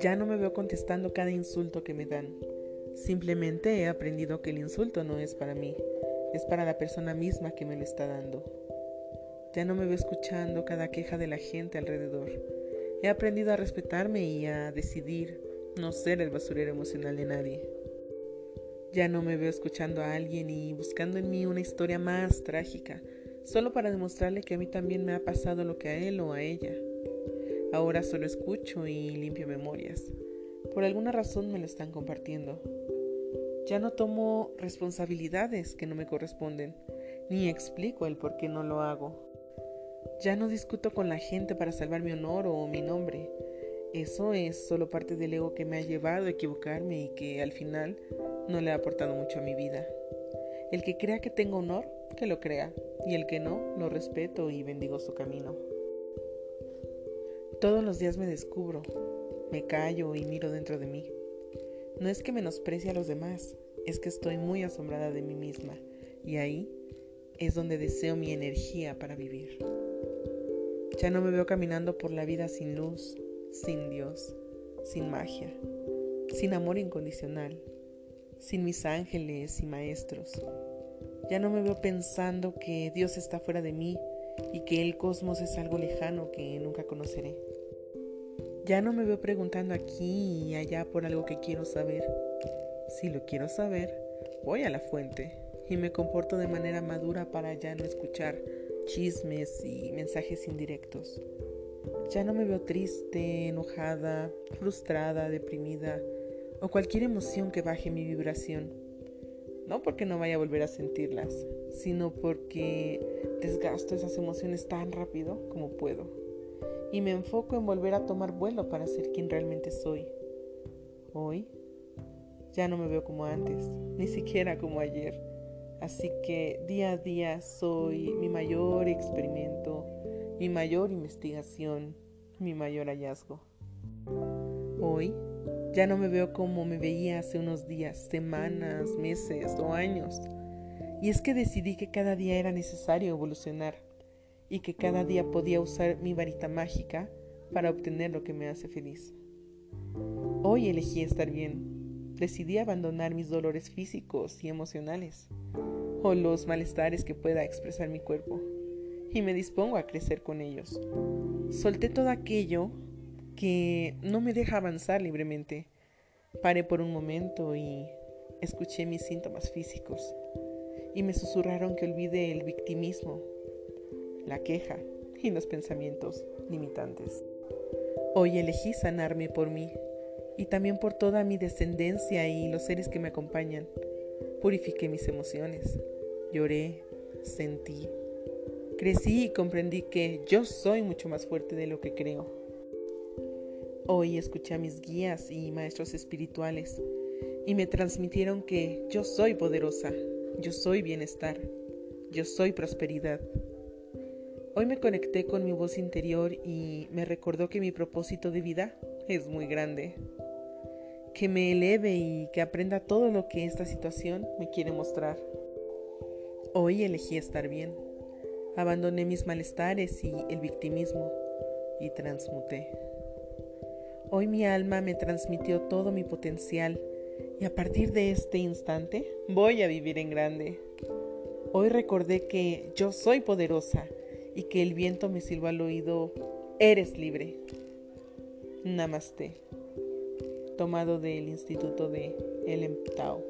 Ya no me veo contestando cada insulto que me dan. Simplemente he aprendido que el insulto no es para mí, es para la persona misma que me lo está dando. Ya no me veo escuchando cada queja de la gente alrededor. He aprendido a respetarme y a decidir no ser el basurero emocional de nadie. Ya no me veo escuchando a alguien y buscando en mí una historia más trágica, solo para demostrarle que a mí también me ha pasado lo que a él o a ella. Ahora solo escucho y limpio memorias. Por alguna razón me lo están compartiendo. Ya no tomo responsabilidades que no me corresponden, ni explico el por qué no lo hago. Ya no discuto con la gente para salvar mi honor o mi nombre. Eso es solo parte del ego que me ha llevado a equivocarme y que al final no le ha aportado mucho a mi vida. El que crea que tengo honor, que lo crea, y el que no, lo respeto y bendigo su camino. Todos los días me descubro, me callo y miro dentro de mí. No es que menosprecie a los demás, es que estoy muy asombrada de mí misma y ahí es donde deseo mi energía para vivir. Ya no me veo caminando por la vida sin luz, sin Dios, sin magia, sin amor incondicional, sin mis ángeles y maestros. Ya no me veo pensando que Dios está fuera de mí y que el cosmos es algo lejano que nunca conoceré. Ya no me veo preguntando aquí y allá por algo que quiero saber. Si lo quiero saber, voy a la fuente y me comporto de manera madura para ya no escuchar chismes y mensajes indirectos. Ya no me veo triste, enojada, frustrada, deprimida o cualquier emoción que baje mi vibración. No porque no vaya a volver a sentirlas, sino porque desgasto esas emociones tan rápido como puedo y me enfoco en volver a tomar vuelo para ser quien realmente soy. Hoy ya no me veo como antes, ni siquiera como ayer. Así que día a día soy mi mayor experimento, mi mayor investigación, mi mayor hallazgo. Hoy ya no me veo como me veía hace unos días, semanas, meses o años. Y es que decidí que cada día era necesario evolucionar y que cada día podía usar mi varita mágica para obtener lo que me hace feliz. Hoy elegí estar bien. Decidí abandonar mis dolores físicos y emocionales o los malestares que pueda expresar mi cuerpo y me dispongo a crecer con ellos. Solté todo aquello que no me deja avanzar libremente. Paré por un momento y escuché mis síntomas físicos y me susurraron que olvide el victimismo la queja y los pensamientos limitantes. Hoy elegí sanarme por mí y también por toda mi descendencia y los seres que me acompañan. Purifiqué mis emociones, lloré, sentí, crecí y comprendí que yo soy mucho más fuerte de lo que creo. Hoy escuché a mis guías y maestros espirituales y me transmitieron que yo soy poderosa, yo soy bienestar, yo soy prosperidad. Hoy me conecté con mi voz interior y me recordó que mi propósito de vida es muy grande. Que me eleve y que aprenda todo lo que esta situación me quiere mostrar. Hoy elegí estar bien. Abandoné mis malestares y el victimismo y transmuté. Hoy mi alma me transmitió todo mi potencial y a partir de este instante voy a vivir en grande. Hoy recordé que yo soy poderosa y que el viento me silba al oído, eres libre. Namaste. Tomado del Instituto de El Tao.